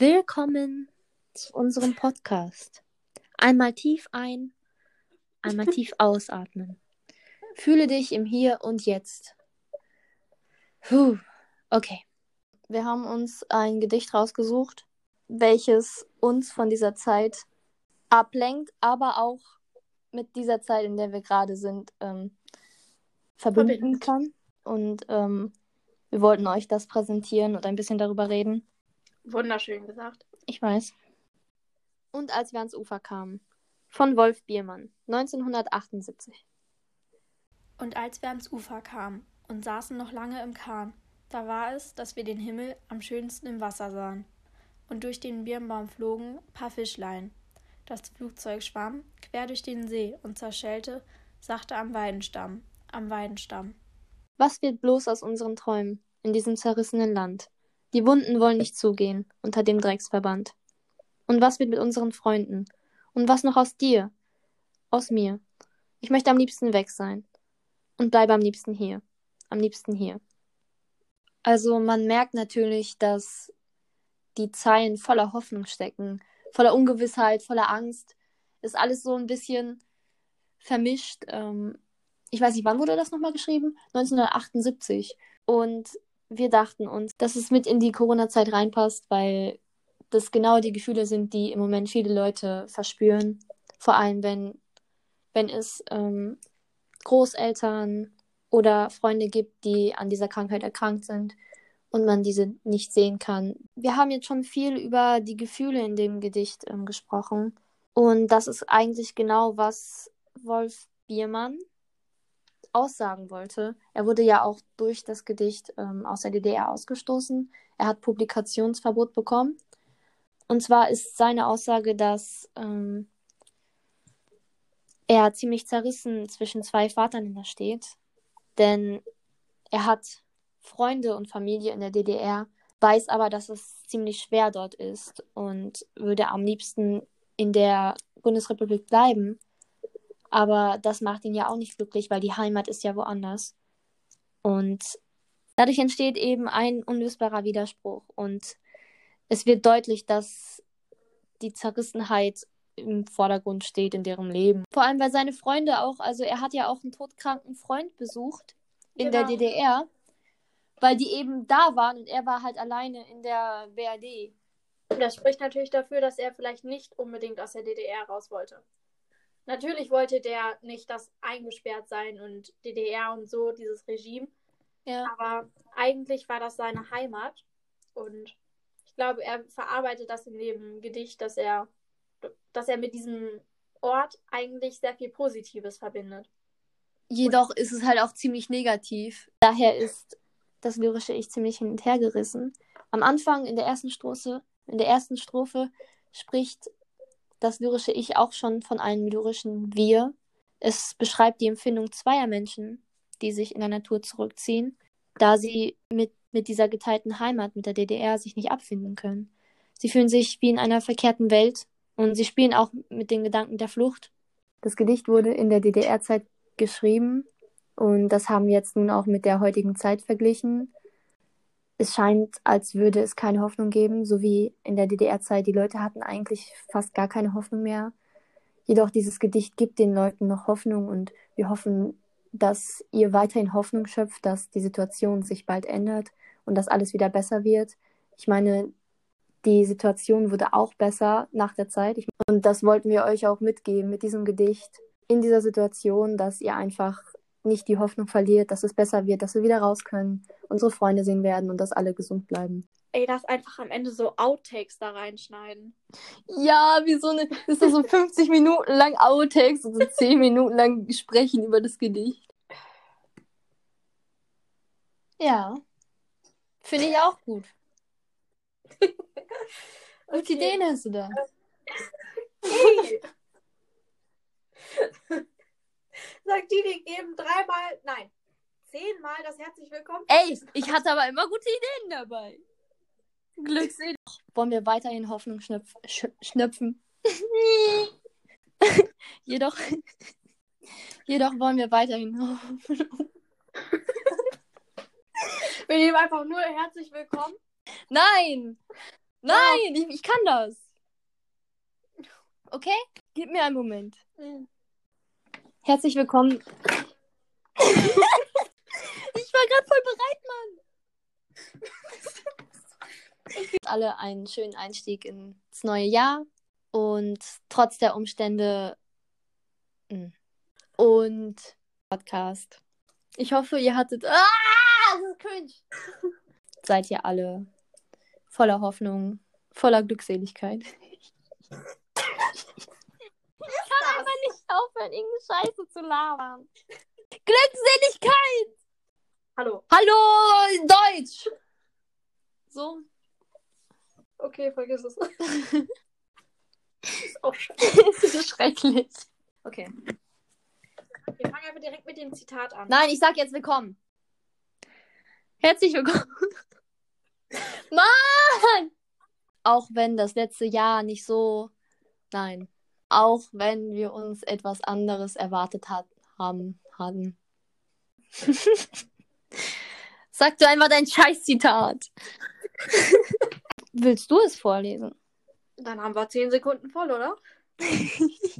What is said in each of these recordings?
Willkommen zu unserem Podcast. Einmal tief ein, einmal tief ausatmen. Fühle dich im Hier und Jetzt. Puh, okay. Wir haben uns ein Gedicht rausgesucht, welches uns von dieser Zeit ablenkt, aber auch mit dieser Zeit, in der wir gerade sind, ähm, verbinden kann. Und ähm, wir wollten euch das präsentieren und ein bisschen darüber reden. Wunderschön gesagt. Ich weiß. Und als wir ans Ufer kamen. Von Wolf Biermann, 1978. Und als wir ans Ufer kamen und saßen noch lange im Kahn, da war es, dass wir den Himmel am schönsten im Wasser sahen. Und durch den Birnbaum flogen paar Fischlein. Das Flugzeug schwamm quer durch den See und zerschellte sachte am Weidenstamm, am Weidenstamm. Was wird bloß aus unseren Träumen in diesem zerrissenen Land? Die Wunden wollen nicht zugehen unter dem Drecksverband. Und was wird mit unseren Freunden? Und was noch aus dir? Aus mir. Ich möchte am liebsten weg sein. Und bleibe am liebsten hier. Am liebsten hier. Also man merkt natürlich, dass die Zeilen voller Hoffnung stecken, voller Ungewissheit, voller Angst. Ist alles so ein bisschen vermischt. Ähm, ich weiß nicht, wann wurde das nochmal geschrieben? 1978. Und wir dachten uns, dass es mit in die Corona-Zeit reinpasst, weil das genau die Gefühle sind, die im Moment viele Leute verspüren. Vor allem, wenn, wenn es ähm, Großeltern oder Freunde gibt, die an dieser Krankheit erkrankt sind und man diese nicht sehen kann. Wir haben jetzt schon viel über die Gefühle in dem Gedicht ähm, gesprochen. Und das ist eigentlich genau, was Wolf Biermann aussagen wollte. Er wurde ja auch durch das Gedicht ähm, aus der DDR ausgestoßen. Er hat Publikationsverbot bekommen. Und zwar ist seine Aussage, dass ähm, er ziemlich zerrissen zwischen zwei Vaterländern steht. Denn er hat Freunde und Familie in der DDR, weiß aber, dass es ziemlich schwer dort ist und würde am liebsten in der Bundesrepublik bleiben. Aber das macht ihn ja auch nicht glücklich, weil die Heimat ist ja woanders. Und dadurch entsteht eben ein unlösbarer Widerspruch. Und es wird deutlich, dass die Zerrissenheit im Vordergrund steht in deren Leben. Vor allem, weil seine Freunde auch, also er hat ja auch einen todkranken Freund besucht in der Genau. DDR, weil die eben da waren und er war halt alleine in der BRD. Das spricht natürlich dafür, dass er vielleicht nicht unbedingt aus der DDR raus wollte. Natürlich wollte der nicht das eingesperrt sein und DDR und so, dieses Regime. Ja. Aber eigentlich war das seine Heimat. Und ich glaube, er verarbeitet das in dem Gedicht, dass er, dass er mit diesem Ort eigentlich sehr viel Positives verbindet. Jedoch ist es halt auch ziemlich negativ. Daher ist das lyrische Ich ziemlich hin und her gerissen. Am Anfang in der ersten Strophe, in der ersten Strophe spricht das lyrische Ich auch schon von einem lyrischen Wir. Es beschreibt die Empfindung zweier Menschen, die sich in der Natur zurückziehen, da sie mit, mit dieser geteilten Heimat, mit der DDR, sich nicht abfinden können. Sie fühlen sich wie in einer verkehrten Welt und sie spielen auch mit den Gedanken der Flucht. Das Gedicht wurde in der DDR-Zeit geschrieben und das haben wir jetzt nun auch mit der heutigen Zeit verglichen. Es scheint, als würde es keine Hoffnung geben, so wie in der DDR-Zeit. Die Leute hatten eigentlich fast gar keine Hoffnung mehr. Jedoch dieses Gedicht gibt den Leuten noch Hoffnung und wir hoffen, dass ihr weiterhin Hoffnung schöpft, dass die Situation sich bald ändert und dass alles wieder besser wird. Ich meine, die Situation wurde auch besser nach der Zeit. Und das wollten wir euch auch mitgeben mit diesem Gedicht in dieser Situation, dass ihr einfach nicht die Hoffnung verliert, dass es besser wird, dass wir wieder raus können, unsere Freunde sehen werden und dass alle gesund bleiben. Ey, das einfach am Ende so Outtakes da reinschneiden. Ja, wie so eine, ist das so 50 Minuten lang Outtakes und so 10 Minuten lang sprechen über das Gedicht. Ja. Finde ich auch gut. Gute Okay. Ideen hast du da. Hey. Sagt die, die geben dreimal, nein, zehnmal das herzlich willkommen. Ey, ich hatte aber immer gute Ideen dabei. Glückselig. Wollen wir weiterhin Hoffnung schnöpf sch schnöpfen? jedoch, jedoch wollen wir weiterhin Hoffnung. Wir geben einfach nur herzlich willkommen. Nein! Nein, ich, ich kann das. Okay? Gib mir einen Moment. Herzlich willkommen. ich war gerade voll bereit, Mann. Ich wünsche alle einen schönen Einstieg ins neue Jahr und trotz der Umstände mm, und Podcast. Ich hoffe, ihr hattet. Ah, das ist cringe. Seid ihr alle voller Hoffnung, voller Glückseligkeit. Ich kann einfach nicht aufhören, irgendeine Scheiße zu labern. Glückseligkeit! Hallo. Hallo, Deutsch! So. Okay, vergiss es. ist auch schön. das ist schrecklich. Okay. Wir fangen einfach direkt mit dem Zitat an. Nein, ich sag jetzt willkommen. Herzlich willkommen. Mann! Auch wenn das letzte Jahr nicht so. Nein. Auch wenn wir uns etwas anderes erwartet hat, haben. Hatten. Sag du einfach dein Scheiß-Zitat. Willst du es vorlesen? Dann haben wir 10 Sekunden voll, oder?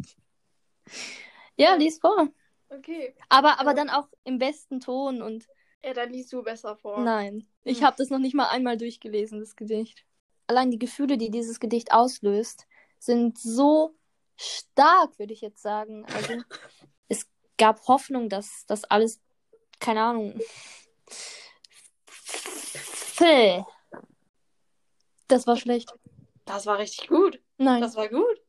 Ja, lies vor. Okay. Aber, aber Ja. dann auch im besten Ton und. Ja, dann liest du besser vor. Nein, ich Hm. habe das noch nicht mal einmal durchgelesen, das Gedicht. Allein die Gefühle, die dieses Gedicht auslöst, sind so stark, würde ich jetzt sagen. Also es gab Hoffnung, dass das alles, keine Ahnung. Das war schlecht. Das war richtig gut. Nein. Das war gut.